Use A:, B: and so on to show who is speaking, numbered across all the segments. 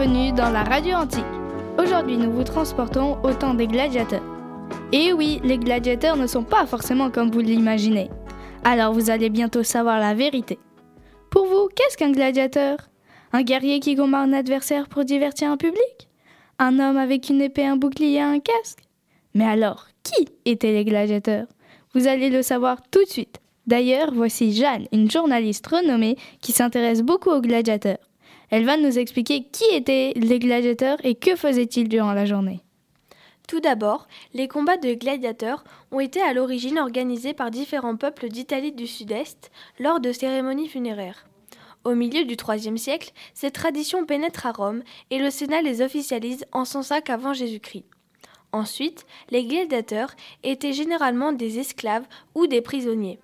A: bienvenue dans la radio antique. Aujourd'hui, nous vous transportons au temps des gladiateurs. Et oui, les gladiateurs ne sont pas forcément comme vous l'imaginez. Alors vous allez bientôt savoir la vérité. Pour vous, qu'est-ce qu'un gladiateur? Un guerrier qui combat un adversaire pour divertir un public? Un homme avec une épée, un bouclier et un casque? Mais alors, qui étaient les gladiateurs? Vous allez le savoir tout de suite. D'ailleurs, voici Jeanne, une journaliste renommée qui s'intéresse beaucoup aux gladiateurs. Elle va nous expliquer qui étaient les gladiateurs et que faisaient-ils durant la journée.
B: Tout d'abord, les combats de gladiateurs ont été à l'origine organisés par différents peuples d'Italie du Sud-Est lors de cérémonies funéraires. Au milieu du IIIe siècle, cette tradition pénètre à Rome et le Sénat les officialise en 105 avant Jésus-Christ. Ensuite, les gladiateurs étaient généralement des esclaves ou des prisonniers.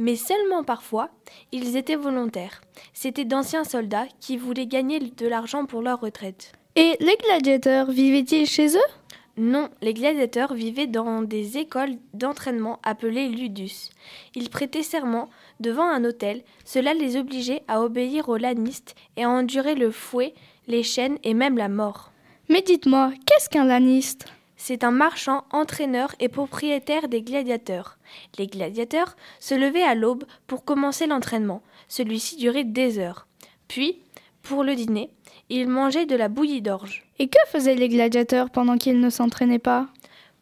B: Mais seulement parfois, ils étaient volontaires. C'étaient d'anciens soldats qui voulaient gagner de l'argent pour leur retraite.
A: Et les gladiateurs vivaient-ils chez eux?
B: Non, les gladiateurs vivaient dans des écoles d'entraînement appelées ludus. Ils prêtaient serment devant un hôtel, cela les obligeait à obéir aux lanistes et à endurer le fouet, les chaînes et même la mort.
A: Mais dites-moi, qu'est-ce qu'un laniste?
B: C'est un marchand, entraîneur et propriétaire des gladiateurs. Les gladiateurs se levaient à l'aube pour commencer l'entraînement. Celui-ci durait des heures. Puis, pour le dîner, ils mangeaient de la bouillie d'orge.
A: Et que faisaient les gladiateurs pendant qu'ils ne s'entraînaient pas?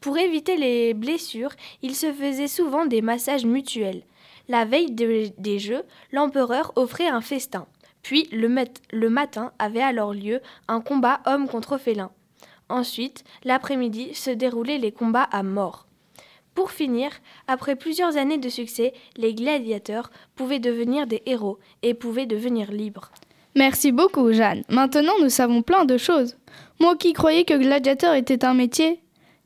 B: Pour éviter les blessures, ils se faisaient souvent des massages mutuels. La veille des jeux, l'empereur offrait un festin. Puis, le, le matin avait alors lieu un combat homme contre félin. Ensuite, l'après-midi se déroulaient les combats à mort. Pour finir, après plusieurs années de succès, les gladiateurs pouvaient devenir des héros et pouvaient devenir libres.
A: Merci beaucoup, Jeanne. Maintenant, nous savons plein de choses. Moi qui croyais que gladiateur était un métier.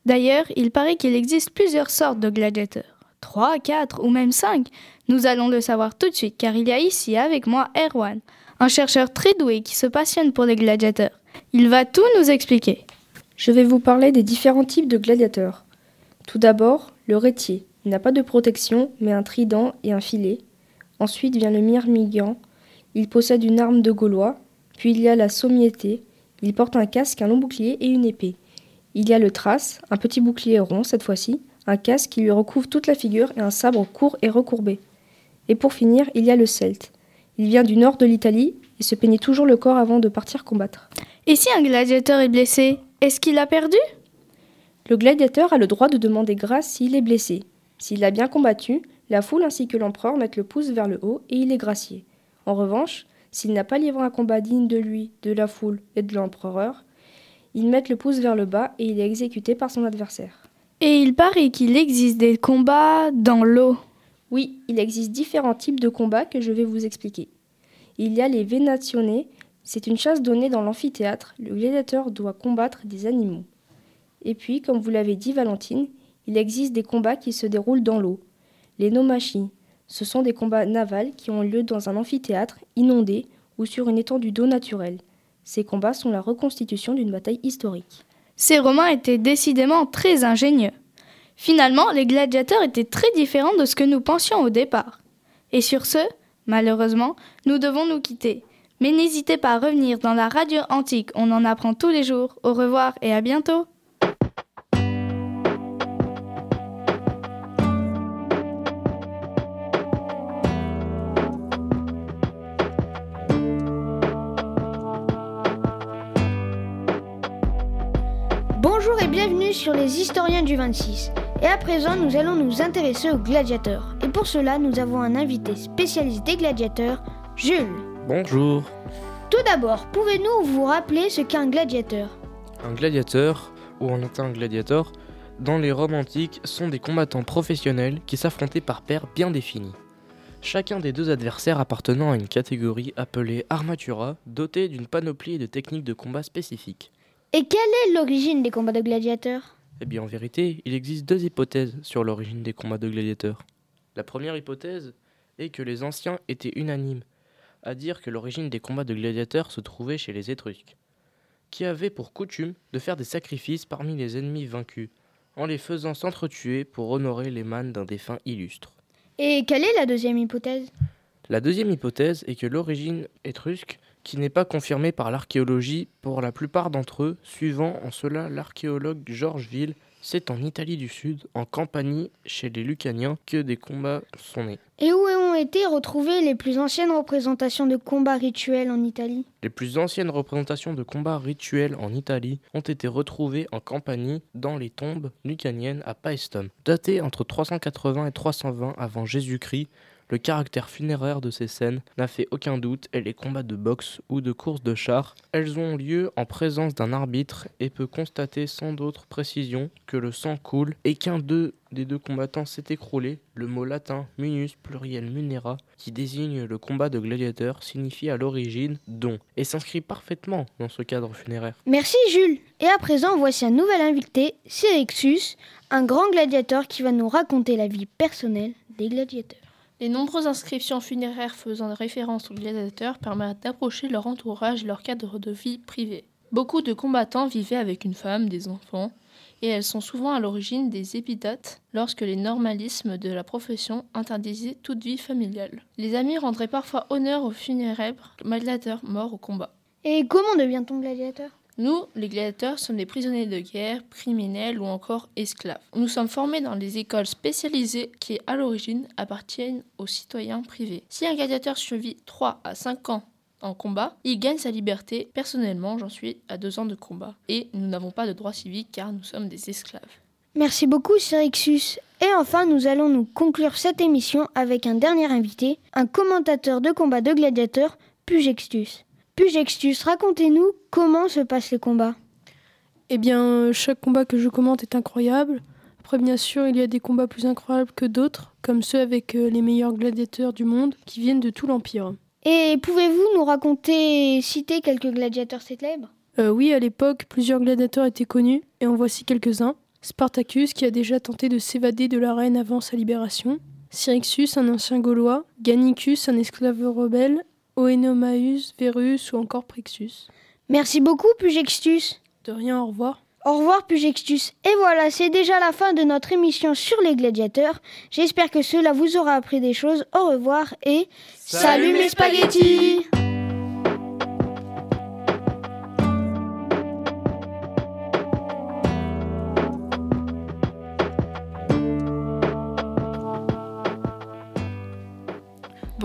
A: D'ailleurs, il paraît qu'il existe plusieurs sortes de gladiateurs. Trois, quatre ou même cinq. Nous allons le savoir tout de suite car il y a ici avec moi Erwan, un chercheur très doué qui se passionne pour les gladiateurs. Il va tout nous expliquer.
C: Je vais vous parler des différents types de gladiateurs. Tout d'abord, le rétier. Il n'a pas de protection, mais un trident et un filet. Ensuite vient le myrmigant. Il possède une arme de Gaulois. Puis il y a la sommiété. Il porte un casque, un long bouclier et une épée. Il y a le trace, un petit bouclier rond cette fois-ci, un casque qui lui recouvre toute la figure et un sabre court et recourbé. Et pour finir, il y a le celte. Il vient du nord de l'Italie et se peignait toujours le corps avant de partir combattre.
A: Et si un gladiateur est blessé, est-ce qu'il a perdu?
C: Le gladiateur a le droit de demander grâce s'il est blessé. S'il a bien combattu, la foule ainsi que l'empereur mettent le pouce vers le haut et il est gracié. En revanche, s'il n'a pas livré un combat digne de lui, de la foule et de l'empereur, ils mettent le pouce vers le bas et il est exécuté par son adversaire.
A: Et il paraît qu'il existe des combats dans l'eau.
C: Oui, il existe différents types de combats que je vais vous expliquer. Il y a les vénationnés, c'est une chasse donnée dans l'amphithéâtre. Le gladiateur doit combattre des animaux. Et puis, comme vous l'avez dit, Valentine, il existe des combats qui se déroulent dans l'eau. Les nomachis, ce sont des combats navals qui ont lieu dans un amphithéâtre inondé ou sur une étendue d'eau naturelle. Ces combats sont la reconstitution d'une bataille historique.
A: Ces Romains étaient décidément très ingénieux. Finalement, les gladiateurs étaient très différents de ce que nous pensions au départ. Et sur ce, malheureusement, nous devons nous quitter. Mais n'hésitez pas à revenir dans la radio antique, on en apprend tous les jours. Au revoir et à bientôt.
D: Bonjour et bienvenue sur les historiens du 26. Et à présent, nous allons nous intéresser aux gladiateurs. Pour cela, nous avons un invité spécialiste des gladiateurs, Jules.
E: Bonjour.
D: Tout d'abord, pouvez-nous vous rappeler ce qu'est un gladiateur?
E: Un gladiateur, ou en latin gladiator, dans les Roms antiques, sont des combattants professionnels qui s'affrontaient par paires bien définies. Chacun des deux adversaires appartenant à une catégorie appelée armatura, dotée d'une panoplie de techniques de combat spécifiques.
D: Et quelle est l'origine des combats de gladiateurs?
E: Eh bien en vérité, il existe deux hypothèses sur l'origine des combats de gladiateurs. La première hypothèse est que les anciens étaient unanimes à dire que l'origine des combats de gladiateurs se trouvait chez les Étrusques, qui avaient pour coutume de faire des sacrifices parmi les ennemis vaincus, en les faisant s'entretuer pour honorer les mânes d'un défunt illustre.
D: Et quelle est la deuxième hypothèse?
E: La deuxième hypothèse est que l'origine étrusque qui n'est pas confirmé par l'archéologie pour la plupart d'entre eux, suivant en cela l'archéologue Georges Ville c'est en Italie du Sud, en Campanie, chez les Lucaniens, que des combats sont nés.
D: Et où ont été retrouvées les plus anciennes représentations de combats rituels en Italie?
E: Les plus anciennes représentations de combats rituels en Italie ont été retrouvées en Campanie, dans les tombes lucaniennes à Paestum. Datées entre 380 et 320 avant Jésus-Christ, le caractère funéraire de ces scènes n'a fait aucun doute et les combats de boxe ou de course de chars, elles ont lieu en présence d'un arbitre et peut constater sans d'autre précision que le sang coule et qu'un d'eux des deux combattants s'est écroulé, le mot latin munus pluriel munera, qui désigne le combat de gladiateurs, signifie à l'origine don et s'inscrit parfaitement dans ce cadre funéraire.
D: Merci Jules. Et à présent, voici un nouvel invité, Cyrexus, un grand gladiateur qui va nous raconter la vie personnelle des gladiateurs.
F: Les nombreuses inscriptions funéraires faisant référence aux gladiateurs permettent d'approcher leur entourage et leur cadre de vie privé. Beaucoup de combattants vivaient avec une femme, des enfants, et elles sont souvent à l'origine des épitaphes lorsque les normalismes de la profession interdisaient toute vie familiale. Les amis rendraient parfois honneur aux funéraires gladiateurs morts au combat.
D: Et comment devient-on gladiateur?
F: Nous, les gladiateurs, sommes des prisonniers de guerre, criminels ou encore esclaves. Nous sommes formés dans des écoles spécialisées qui, à l'origine, appartiennent aux citoyens privés. Si un gladiateur survit 3 à 5 ans en combat, il gagne sa liberté. Personnellement, j'en suis à 2 ans de combat. Et nous n'avons pas de droits civiques car nous sommes des esclaves.
D: Merci beaucoup, Cyrixus. Et enfin, nous allons nous conclure cette émission avec un dernier invité, un commentateur de combat de gladiateurs, Pugextus. Pugextus, racontez-nous comment se passent les combats.
G: Eh bien, chaque combat que je commente est incroyable. Après, bien sûr, il y a des combats plus incroyables que d'autres, comme ceux avec euh, les meilleurs gladiateurs du monde qui viennent de tout l'Empire.
D: Et pouvez-vous nous raconter, citer quelques gladiateurs célèbres
G: euh, Oui, à l'époque, plusieurs gladiateurs étaient connus, et en voici quelques-uns. Spartacus, qui a déjà tenté de s'évader de l'arène avant sa libération. Cyrixus, un ancien Gaulois. Gannicus, un esclave rebelle. Oenomaus, Verus ou encore Prixus.
D: Merci beaucoup, Pugextus.
G: De rien, au revoir.
D: Au revoir, Pugextus. Et voilà, c'est déjà la fin de notre émission sur les gladiateurs. J'espère que cela vous aura appris des choses. Au revoir et
E: Salut mes
D: spaghettis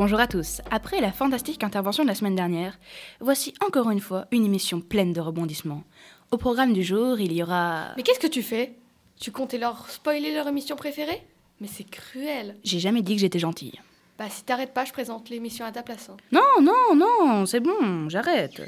H: Bonjour à tous. Après la fantastique intervention de la semaine dernière, voici encore une fois une émission pleine de rebondissements. Au programme du jour, il y aura...
I: Mais qu'est-ce que tu fais? Tu comptais leur spoiler leur émission préférée? Mais c'est cruel.
H: J'ai jamais dit que j'étais gentille.
I: Bah si t'arrêtes pas, je présente l'émission à ta place. hein.
H: Non, non, non, c'est bon, j'arrête.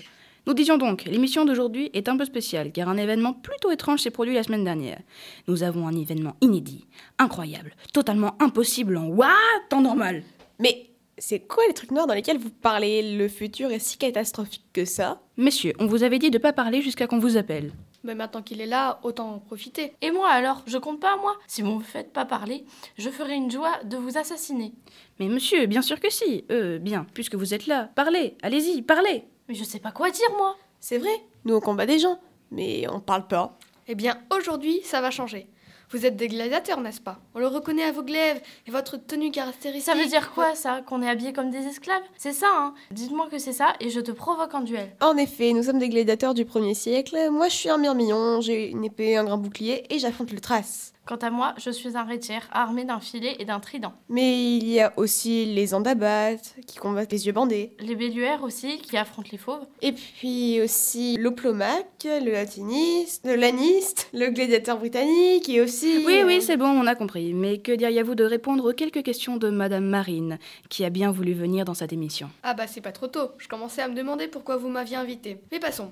H: Nous disions donc, l'émission d'aujourd'hui est un peu spéciale car un événement plutôt étrange s'est produit la semaine dernière. Nous avons un événement inédit, incroyable, totalement impossible en what temps normal.
J: Mais c'est quoi les trucs noirs dans lesquels vous parlez Le futur est si catastrophique que ça?
H: Messieurs, on vous avait dit de pas parler jusqu'à qu'on vous appelle.
I: Mais maintenant qu'il est là, autant en profiter.
F: Et moi alors, je compte pas moi Si vous me faites pas parler, je ferai une joie de vous assassiner.
H: Mais monsieur, bien sûr que si. Euh, bien, puisque vous êtes là, parlez, allez-y, parlez.
F: Mais je sais pas quoi dire moi
J: C'est vrai, nous on combat des gens, mais on parle pas.
I: Eh bien, aujourd'hui, ça va changer. Vous êtes des gladiateurs, n'est-ce pas? On le reconnaît à vos glaives et votre tenue caractéristique.
F: Ça veut dire quoi ça Qu'on est habillés comme des esclaves? C'est ça, hein Dites-moi que c'est ça et je te provoque en duel.
J: En effet, nous sommes des gladiateurs du premier siècle. Moi je suis un myrmillon, j'ai une épée, un grand bouclier et j'affronte le trace.
F: Quant à moi, je suis un rétière armé d'un filet et d'un trident.
J: Mais il y a aussi les andabates qui combattent les yeux bandés.
F: Les belluaires aussi qui affrontent les fauves.
J: Et puis aussi l'oplomaque, le latiniste, le laniste, le gladiateur britannique et aussi...
H: Oui,
J: euh,
H: oui, c'est bon, on a compris. Mais que diriez-vous de répondre aux quelques questions de Madame Marine, qui a bien voulu venir dans cette émission?
I: Ah bah c'est pas trop tôt. Je commençais à me demander pourquoi vous m'aviez invité. Mais passons.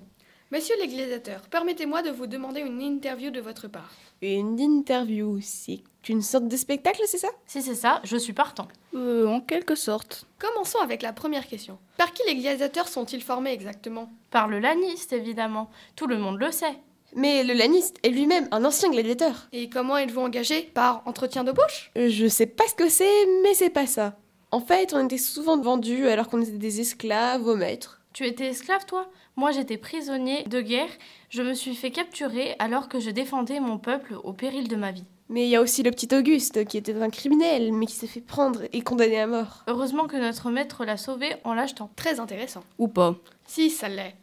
I: Messieurs les gladiateurs, permettez-moi de vous demander une interview de votre part.
J: Une interview, c'est une sorte de spectacle, c'est ça?
F: Si c'est ça, je suis partant.
H: Euh, en quelque sorte.
I: Commençons avec la première question. Par qui les gladiateurs sont-ils formés exactement?
F: Par le laniste, évidemment. Tout le monde le sait.
J: Mais le laniste est lui-même un ancien gladiateur.
I: Et comment êtes-vous engagé Par entretien d'embauche
J: Euh, Je sais pas ce que c'est, mais c'est pas ça. En fait, on était souvent vendus alors qu'on était des esclaves au maître.
F: Tu étais esclave, toi? Moi, j'étais prisonnier de guerre. Je me suis fait capturer alors que je défendais mon peuple au péril de ma vie.
J: Mais il y a aussi le petit Auguste, qui était un criminel, mais qui s'est fait prendre et condamné à mort.
F: Heureusement que notre maître l'a sauvé en l'achetant.
I: Très intéressant.
H: Ou pas.
I: Si, ça l'est.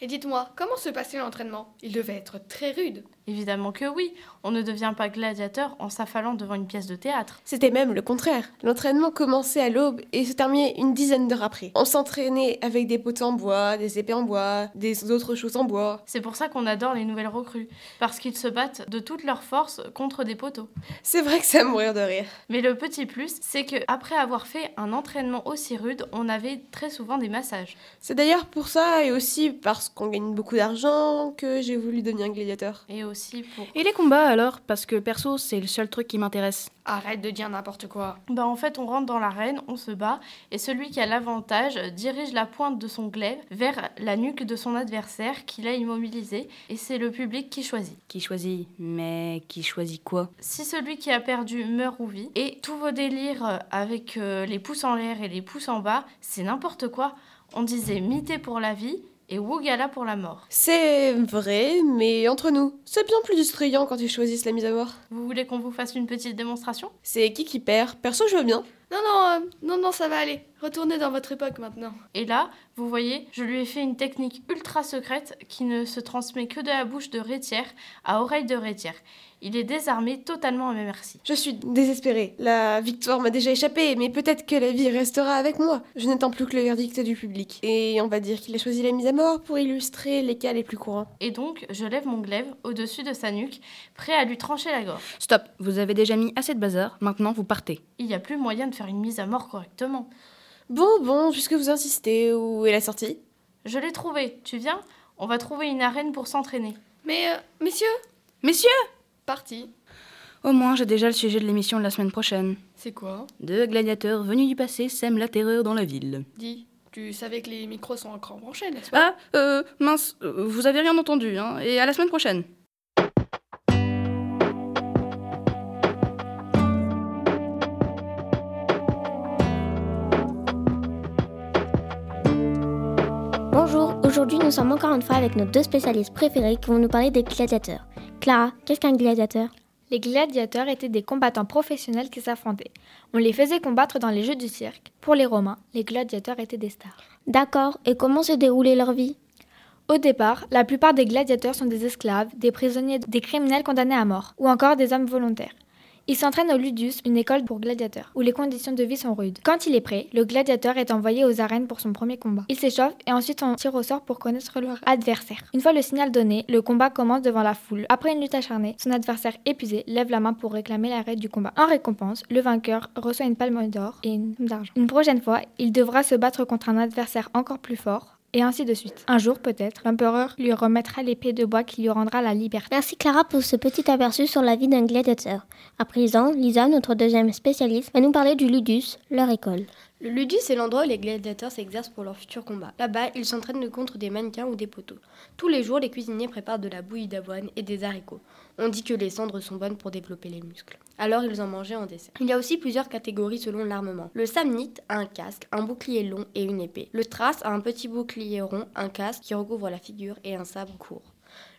I: Et dites-moi, comment se passait l'entraînement? Il devait être très rude.
F: Évidemment que oui, on ne devient pas gladiateur en s'affalant devant une pièce de théâtre.
J: C'était même le contraire. L'entraînement commençait à l'aube et se terminait une dizaine d'heures après. On s'entraînait avec des poteaux en bois, des épées en bois, des autres choses en bois.
F: C'est pour ça qu'on adore les nouvelles recrues, parce qu'ils se battent de toute leur force contre des poteaux.
J: C'est vrai que ça me mourir de rire.
F: Mais le petit plus, c'est que après avoir fait un entraînement aussi rude, on avait très souvent des massages.
J: C'est d'ailleurs pour ça et aussi parce qu'on gagne beaucoup d'argent que j'ai voulu devenir gladiateur.
F: Et aussi pour...
H: Et les combats alors? Parce que perso, c'est le seul truc qui m'intéresse.
I: Arrête de dire n'importe quoi.
F: Bah en fait, on rentre dans l'arène, on se bat, et celui qui a l'avantage dirige la pointe de son glaive vers la nuque de son adversaire qu'il a immobilisé, et c'est le public qui choisit.
H: Qui choisit Mais qui choisit quoi?
F: Si celui qui a perdu meurt ou vit, et tous vos délires avec euh, les pouces en l'air et les pouces en bas, c'est n'importe quoi. On disait mité pour la vie, et Wugala pour la mort.
J: C'est vrai, mais entre nous, c'est bien plus distrayant quand ils choisissent la mise à mort.
F: Vous voulez qu'on vous fasse une petite démonstration?
J: C'est qui qui perd Perso, je veux bien.
I: Non, non, euh, non, non, ça va aller. Retournez dans votre époque maintenant.
F: Et là, vous voyez, je lui ai fait une technique ultra secrète qui ne se transmet que de la bouche de Rétière à oreille de Rétière. Il est désarmé totalement à mes merci.
J: Je suis désespérée. La victoire m'a déjà échappé, mais peut-être que la vie restera avec moi. Je n'attends plus que le verdict du public. Et on va dire qu'il a choisi la mise à mort pour illustrer les cas les plus courants.
F: Et donc, je lève mon glaive au-dessus de sa nuque, prêt à lui trancher la gorge.
H: Stop, vous avez déjà mis assez de bazar, maintenant vous partez.
F: Il n'y a plus moyen de faire une mise à mort correctement.
J: Bon, bon, puisque vous insistez, où est la sortie?
F: Je l'ai trouvée, tu viens? On va trouver une arène pour s'entraîner.
I: Mais, euh, messieurs?
H: Messieurs
I: Parti.
H: Au moins, j'ai déjà le sujet de l'émission de la semaine prochaine.
I: C'est quoi?
H: Deux gladiateurs venus du passé sèment la terreur dans la ville.
I: Dis, tu savais que les micros sont encore branchés, n'est-ce pas?
H: Ah, euh, mince, euh, vous avez rien entendu, hein, et à la semaine prochaine.
K: Aujourd'hui nous sommes encore une fois avec nos deux spécialistes préférés qui vont nous parler des gladiateurs. Clara, qu'est-ce qu'un gladiateur?
L: Les gladiateurs étaient des combattants professionnels qui s'affrontaient. On les faisait combattre dans les jeux du cirque. Pour les Romains, les gladiateurs étaient des stars.
K: D'accord, et comment se déroulait leur vie?
L: Au départ, la plupart des gladiateurs sont des esclaves, des prisonniers, des criminels condamnés à mort, ou encore des hommes volontaires. Ils s'entraînent au Ludus, une école pour gladiateurs, où les conditions de vie sont rudes. Quand il est prêt, le gladiateur est envoyé aux arènes pour son premier combat. Il s'échauffe et ensuite on tire au sort pour connaître leur adversaire. Une fois le signal donné, le combat commence devant la foule. Après une lutte acharnée, son adversaire épuisé lève la main pour réclamer l'arrêt du combat. En récompense, le vainqueur reçoit une palme d'or et une d'argent. Une prochaine fois, il devra se battre contre un adversaire encore plus fort, et ainsi de suite. Un jour peut-être, l'empereur lui remettra l'épée de bois qui lui rendra la liberté.
K: Merci Clara pour ce petit aperçu sur la vie d'un gladiateur. À présent, Lisa, notre deuxième spécialiste, va nous parler du Ludus, leur école.
M: Le ludus est l'endroit où les gladiateurs s'exercent pour leur futur combat. Là-bas, ils s'entraînent contre des mannequins ou des poteaux. Tous les jours, les cuisiniers préparent de la bouillie d'avoine et des haricots. On dit que les cendres sont bonnes pour développer les muscles. Alors ils en mangeaient en dessert. Il y a aussi plusieurs catégories selon l'armement. Le samnite a un casque, un bouclier long et une épée. Le thrace a un petit bouclier rond, un casque qui recouvre la figure et un sabre court.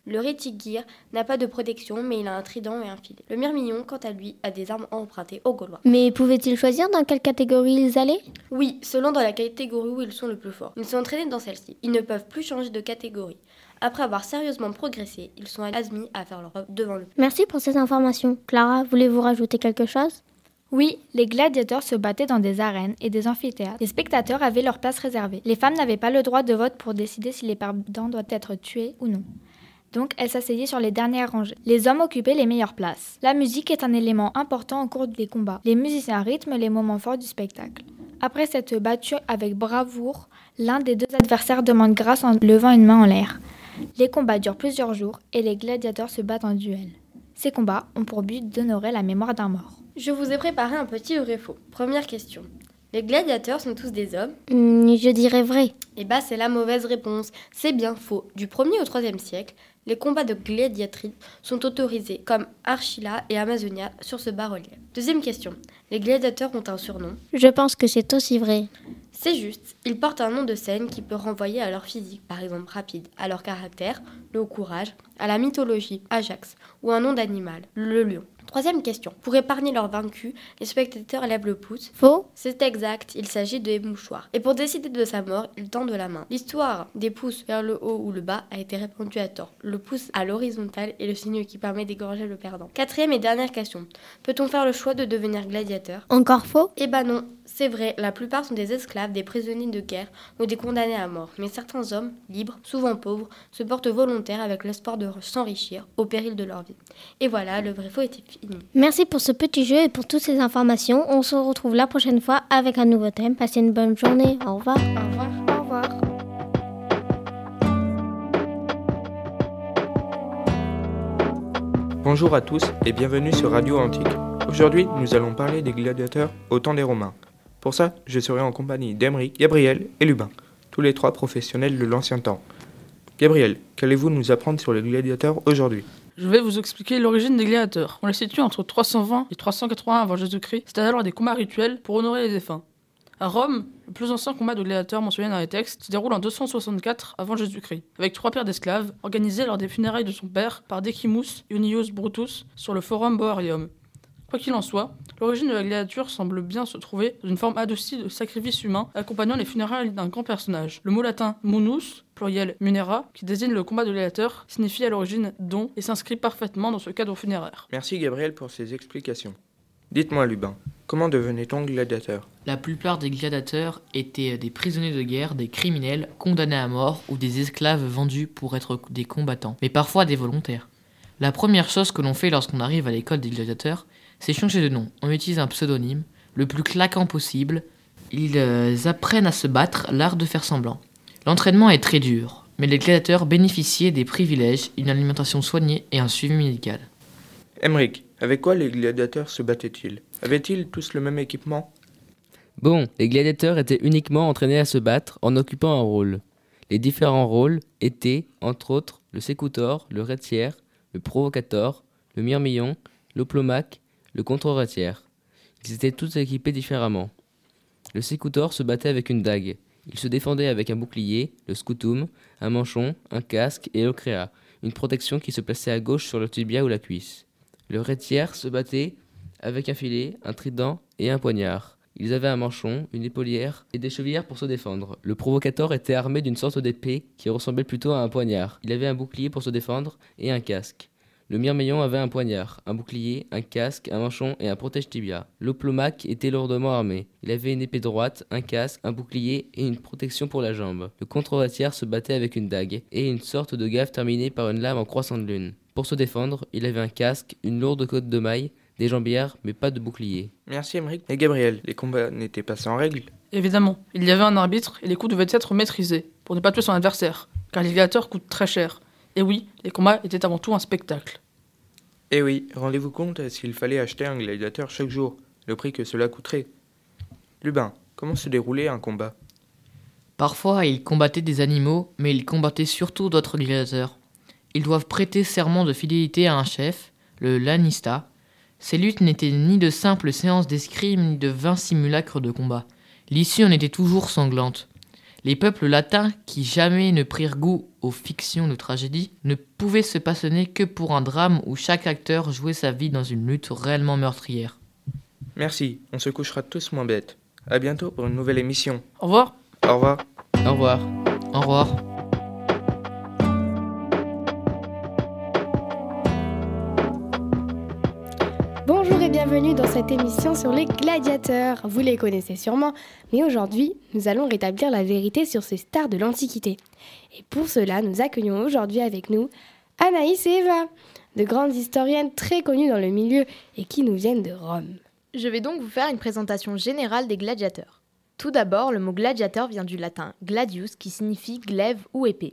M: Le rétigir n'a pas de protection, mais il a un trident et un filet. Le myrmillon, quant à lui, a des armes empruntées aux Gaulois.
K: Mais pouvaient-ils choisir dans quelle catégorie ils allaient?
M: Oui, selon dans la catégorie où ils sont le plus forts. Ils sont entraînés dans celle-ci. Ils ne peuvent plus changer de catégorie. Après avoir sérieusement progressé, ils sont admis à faire leur œuvre devant le
K: Merci pour ces informations. Clara, voulez-vous rajouter quelque chose?
L: Oui, les gladiateurs se battaient dans des arènes et des amphithéâtres. Les spectateurs avaient leur place réservée. Les femmes n'avaient pas le droit de vote pour décider si les perdants doivent être tués ou non. Donc elles s'asseyaient sur les dernières rangées. Les hommes occupaient les meilleures places. La musique est un élément important au cours des combats. Les musiciens rythment les moments forts du spectacle. Après cette battue avec bravoure, l'un des deux adversaires demande grâce en levant une main en l'air. Les combats durent plusieurs jours et les gladiateurs se battent en duel. Ces combats ont pour but d'honorer la mémoire d'un mort.
M: Je vous ai préparé un petit vrai-faux. Première question. Les gladiateurs sont tous des hommes?
K: Hmm, Je dirais vrai.
M: Eh bah, c'est la mauvaise réponse. C'est bien faux. Du 1er au 3e siècle, les combats de gladiatrices sont autorisés comme Archila et Amazonia sur ce bas-relief. Deuxième question. Les gladiateurs ont un surnom
K: Je pense que c'est aussi vrai.
M: C'est juste, ils portent un nom de scène qui peut renvoyer à leur physique, par exemple rapide, à leur caractère, le courage, à la mythologie, Ajax, ou un nom d'animal, le lion. Troisième question. Pour épargner leur vaincu, les spectateurs lèvent le pouce.
K: Faux
M: C'est exact, il s'agit de mouchoirs. Et pour décider de sa mort, ils tendent la main. L'histoire des pouces vers le haut ou le bas a été répandue à tort. Le pouce à l'horizontale est le signe qui permet d'égorger le perdant. Quatrième et dernière question. Peut-on faire le choix de devenir gladiateur?
K: Encore faux
M: Eh ben non, c'est vrai, la plupart sont des esclaves, des prisonniers de guerre ou des condamnés à mort. Mais certains hommes, libres, souvent pauvres, se portent volontaires avec l'espoir de s'enrichir au péril de leur vie. Et voilà, le vrai faux est fini.
K: Merci pour ce petit jeu et pour toutes ces informations. On se retrouve la prochaine fois avec un nouveau thème. Passez une bonne journée. Au revoir.
M: Au revoir.
N: Au revoir.
O: Bonjour à tous et bienvenue sur Radio Antique. Aujourd'hui, nous allons parler des gladiateurs au temps des Romains. Pour ça, je serai en compagnie d'Emery, Gabriel et Lubin, tous les trois professionnels de l'ancien temps. Gabriel, qu'allez-vous nous apprendre sur les gladiateurs aujourd'hui?
P: Je vais vous expliquer l'origine des gladiateurs. On les situe entre 320 et 381 avant Jésus-Christ, c'est alors des combats rituels pour honorer les défunts. À Rome, le plus ancien combat de gladiateurs mentionné dans les textes se déroule en 264 avant Jésus-Christ, avec trois paires d'esclaves organisés lors des funérailles de son père par Decimus Iunius Brutus sur le Forum Boarium. Quoi qu'il en soit, l'origine de la gladiature semble bien se trouver dans une forme adoucie de sacrifice humain accompagnant les funérailles d'un grand personnage. Le mot latin munus, pluriel munera, qui désigne le combat de gladiateur, signifie à l'origine don et s'inscrit parfaitement dans ce cadre funéraire.
O: Merci Gabriel pour ces explications. Dites-moi Lubin, comment devenait-on gladiateur?
Q: La plupart des gladiateurs étaient des prisonniers de guerre, des criminels condamnés à mort ou des esclaves vendus pour être des combattants, mais parfois des volontaires. La première chose que l'on fait lorsqu'on arrive à l'école des gladiateurs, c'est changer de nom. On utilise un pseudonyme, le plus claquant possible. Ils euh, apprennent à se battre, l'art de faire semblant. L'entraînement est très dur, mais les gladiateurs bénéficiaient des privilèges, une alimentation soignée et un suivi médical.
O: Emric, avec quoi les gladiateurs se battaient-ils? Avaient-ils tous le même équipement?
R: Bon, les gladiateurs étaient uniquement entraînés à se battre en occupant un rôle. Les différents rôles étaient, entre autres, le sécutor, le retière, le provocator, le myrmillon, l'oplomaque, le contre-retière. Ils étaient tous équipés différemment. Le sécutor se battait avec une dague. Il se défendait avec un bouclier, le scutum, un manchon, un casque et l'ocréa, une protection qui se plaçait à gauche sur le tibia ou la cuisse. Le retière se battait avec un filet, un trident et un poignard. Ils avaient un manchon, une épaulière et des chevillères pour se défendre. Le provocateur était armé d'une sorte d'épée qui ressemblait plutôt à un poignard. Il avait un bouclier pour se défendre et un casque. Le myrmillon avait un poignard, un bouclier, un casque, un manchon et un protège-tibia. L'oplomaque était lourdement armé. Il avait une épée droite, un casque, un bouclier et une protection pour la jambe. Le contre-retière se battait avec une dague et une sorte de gaffe terminée par une lame en croissant de lune. Pour se défendre, il avait un casque, une lourde côte de maille, des jambières, mais pas de bouclier.
O: Merci Emeric. Et Gabriel, les combats n'étaient pas sans règles
P: Évidemment, il y avait un arbitre et les coups devaient être maîtrisés pour ne pas tuer son adversaire, car les gladiateurs coûtent très cher. Et oui, les combats étaient avant tout un spectacle.
O: Eh oui, rendez-vous compte s'il fallait acheter un gladiateur chaque jour, le prix que cela coûterait. Lubin, comment se déroulait un combat?
Q: Parfois, ils combattaient des animaux, mais ils combattaient surtout d'autres gladiateurs. Ils doivent prêter serment de fidélité à un chef, le lanista. Ces luttes n'étaient ni de simples séances d'escrime, ni de vains simulacres de combat. L'issue en était toujours sanglante. Les peuples latins, qui jamais ne prirent goût aux fictions de tragédie, ne pouvaient se passionner que pour un drame où chaque acteur jouait sa vie dans une lutte réellement meurtrière.
O: Merci, on se couchera tous moins bêtes. À bientôt pour une nouvelle émission.
P: Au revoir.
O: Au revoir.
R: Au revoir.
Q: Au revoir.
N: Bienvenue dans cette émission sur les gladiateurs. Vous les connaissez sûrement, mais aujourd'hui, nous allons rétablir la vérité sur ces stars de l'Antiquité. Et pour cela, nous accueillons aujourd'hui avec nous Anaïs et Eva, de grandes historiennes très connues dans le milieu et qui nous viennent de Rome.
S: Je vais donc vous faire une présentation générale des gladiateurs. Tout d'abord, le mot gladiateur vient du latin gladius qui signifie glaive ou épée.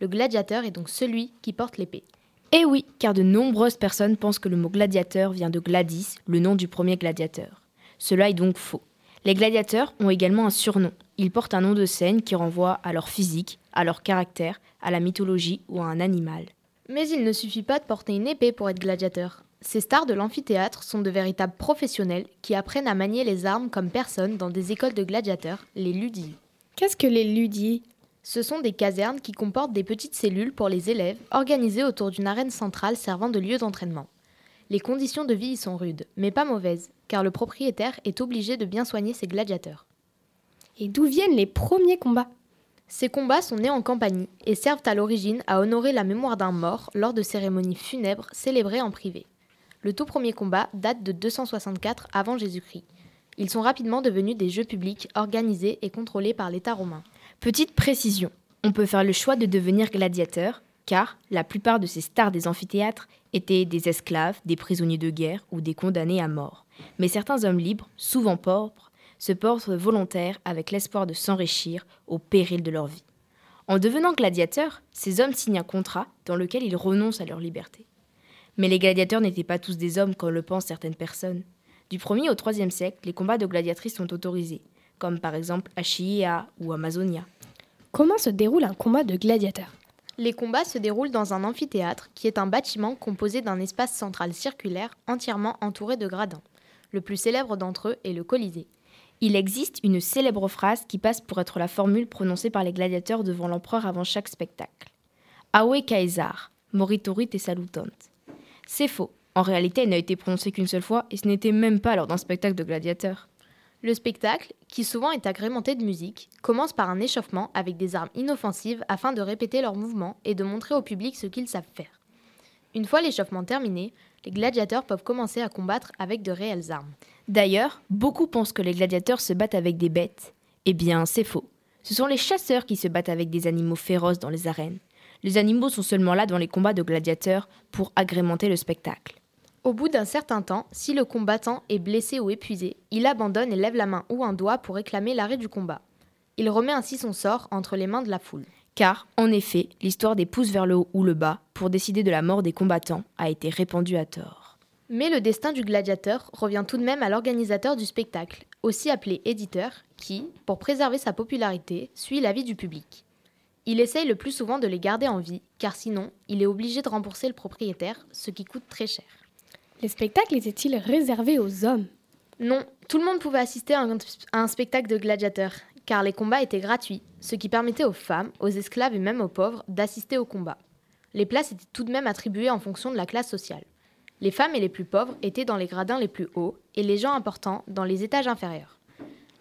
S: Le gladiateur est donc celui qui porte l'épée.
T: Eh oui, car de nombreuses personnes pensent que le mot gladiateur vient de Gladys, le nom du premier gladiateur. Cela est donc faux. Les gladiateurs ont également un surnom. Ils portent un nom de scène qui renvoie à leur physique, à leur caractère, à la mythologie ou à un animal.
S: Mais il ne suffit pas de porter une épée pour être gladiateur. Ces stars de l'amphithéâtre sont de véritables professionnels qui apprennent à manier les armes comme personne dans des écoles de gladiateurs, les ludii.
N: Qu'est-ce que les ludii
S: Ce sont des casernes qui comportent des petites cellules pour les élèves, organisées autour d'une arène centrale servant de lieu d'entraînement. Les conditions de vie y sont rudes, mais pas mauvaises, car le propriétaire est obligé de bien soigner ses gladiateurs.
N: Et d'où viennent les premiers combats?
S: Ces combats sont nés en campagne et servent à l'origine à honorer la mémoire d'un mort lors de cérémonies funèbres célébrées en privé. Le tout premier combat date de 264 avant Jésus-Christ. Ils sont rapidement devenus des jeux publics organisés et contrôlés par l'État romain.
T: Petite précision, on peut faire le choix de devenir gladiateur, car la plupart de ces stars des amphithéâtres étaient des esclaves, des prisonniers de guerre ou des condamnés à mort. Mais certains hommes libres, souvent pauvres, se portent volontaires avec l'espoir de s'enrichir au péril de leur vie. En devenant gladiateurs, ces hommes signent un contrat dans lequel ils renoncent à leur liberté. Mais les gladiateurs n'étaient pas tous des hommes comme le pensent certaines personnes. Du 1er au 3e siècle, les combats de gladiatrices sont autorisés, comme par exemple à Chiea ou Amazonia.
N: Comment se déroule un combat de gladiateurs?
S: Les combats se déroulent dans un amphithéâtre qui est un bâtiment composé d'un espace central circulaire entièrement entouré de gradins. Le plus célèbre d'entre eux est le Colisée.
T: Il existe une célèbre phrase qui passe pour être la formule prononcée par les gladiateurs devant l'empereur avant chaque spectacle. Aue Caesar, moritori te salutant. C'est faux. En réalité, elle n'a été prononcée qu'une seule fois et ce n'était même pas lors d'un spectacle de gladiateurs.
S: Le spectacle, qui souvent est agrémenté de musique, commence par un échauffement avec des armes inoffensives afin de répéter leurs mouvements et de montrer au public ce qu'ils savent faire. Une fois l'échauffement terminé, les gladiateurs peuvent commencer à combattre avec de réelles armes.
T: D'ailleurs, beaucoup pensent que les gladiateurs se battent avec des bêtes. Eh bien, c'est faux. Ce sont les chasseurs qui se battent avec des animaux féroces dans les arènes. Les animaux sont seulement là dans les combats de gladiateurs pour agrémenter le spectacle.
S: Au bout d'un certain temps, si le combattant est blessé ou épuisé, il abandonne et lève la main ou un doigt pour réclamer l'arrêt du combat. Il remet ainsi son sort entre les mains de la foule.
T: Car, en effet, l'histoire des pouces vers le haut ou le bas pour décider de la mort des combattants a été répandue à tort.
S: Mais le destin du gladiateur revient tout de même à l'organisateur du spectacle, aussi appelé éditeur, qui, pour préserver sa popularité, suit l'avis du public. Il essaye le plus souvent de les garder en vie, car sinon, il est obligé de rembourser le propriétaire, ce qui coûte très cher.
N: Les spectacles étaient-ils réservés aux hommes?
S: Non, tout le monde pouvait assister à un, à un spectacle de gladiateurs, car les combats étaient gratuits, ce qui permettait aux femmes, aux esclaves et même aux pauvres d'assister aux combats. Les places étaient tout de même attribuées en fonction de la classe sociale. Les femmes et les plus pauvres étaient dans les gradins les plus hauts et les gens importants dans les étages inférieurs.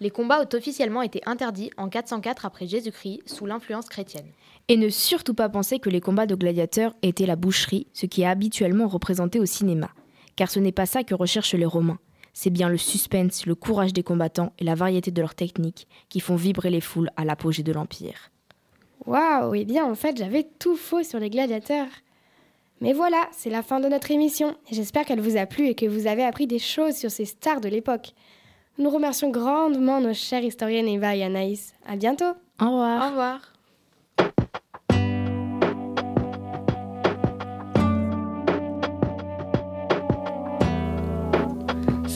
S: Les combats ont officiellement été interdits en 404 après Jésus-Christ sous l'influence chrétienne.
T: Et ne surtout pas penser que les combats de gladiateurs étaient la boucherie, ce qui est habituellement représenté au cinéma. Car ce n'est pas ça que recherchent les Romains. C'est bien le suspense, le courage des combattants et la variété de leurs techniques qui font vibrer les foules à l'apogée de l'Empire.
N: Waouh, eh bien en fait j'avais tout faux sur les gladiateurs. Mais voilà, c'est la fin de notre émission. J'espère qu'elle vous a plu et que vous avez appris des choses sur ces stars de l'époque. Nous remercions grandement nos chères historiennes Eva et Anaïs. À bientôt.
T: Au revoir.
S: Au revoir.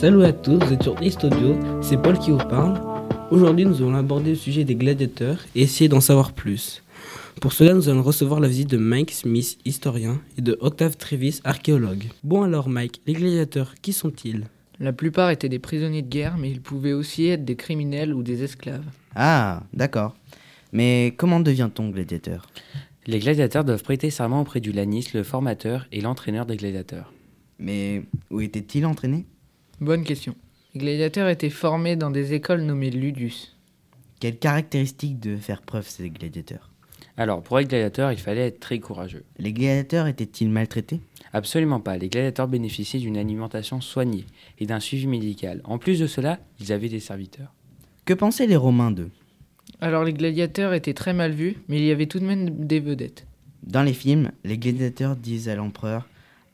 U: Salut à tous, vous êtes sur East Audio, c'est Paul qui vous parle. Aujourd'hui, nous allons aborder le sujet des gladiateurs et essayer d'en savoir plus. Pour cela, nous allons recevoir la visite de Mike Smith, historien, et de Octave Trevis, archéologue. Bon alors Mike, les gladiateurs, qui sont-ils?
V: La plupart étaient des prisonniers de guerre, mais ils pouvaient aussi être des criminels ou des esclaves.
W: Ah, d'accord. Mais comment devient-on gladiateur?
X: Les gladiateurs doivent prêter serment auprès du Lanis, le formateur et l'entraîneur des gladiateurs.
W: Mais où étaient-ils entraînés
V: Bonne question. Les gladiateurs étaient formés dans des écoles nommées ludus.
W: Quelles caractéristiques devaient faire preuve ces gladiateurs?
X: Alors, pour être gladiateur, il fallait être très courageux.
W: Les gladiateurs étaient-ils maltraités?
X: Absolument pas. Les gladiateurs bénéficiaient d'une alimentation soignée et d'un suivi médical. En plus de cela, ils avaient des serviteurs.
W: Que pensaient les Romains d'eux?
V: Alors les gladiateurs étaient très mal vus, mais il y avait tout de même des vedettes.
W: Dans les films, les gladiateurs disent à l'empereur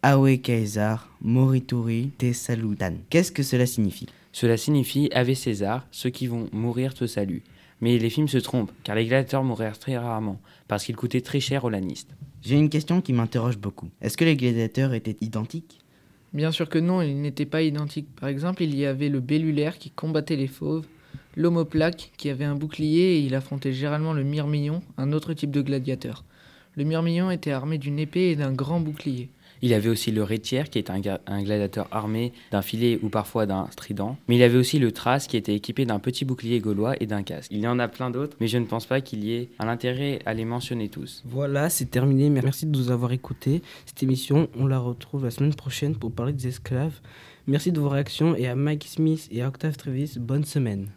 W: Aue Caesar, morituri te salutan. Qu'est-ce que cela signifie?
X: Cela signifie Ave César, ceux qui vont mourir te saluent. Mais les films se trompent, car les gladiateurs moururent très rarement, parce qu'ils coûtaient très cher aux lanistes.
W: J'ai une question qui m'interroge beaucoup. Est-ce que les gladiateurs étaient identiques?
V: Bien sûr que non, ils n'étaient pas identiques. Par exemple, il y avait le bellulaire qui combattait les fauves, l'homoplaque qui avait un bouclier et il affrontait généralement le myrmillon, un autre type de gladiateur. Le myrmillon était armé d'une épée et d'un grand bouclier.
X: Il y avait aussi le rétière, qui est un, gladiateur armé d'un filet ou parfois d'un trident. Mais il y avait aussi le trace, qui était équipé d'un petit bouclier gaulois et d'un casque. Il y en a plein d'autres, mais je ne pense pas qu'il y ait un intérêt à les mentionner tous.
U: Voilà, c'est terminé. Merci de nous avoir écoutés. Cette émission, on la retrouve la semaine prochaine pour parler des esclaves. Merci de vos réactions et à Mike Smith et à Octave Trevis, bonne semaine.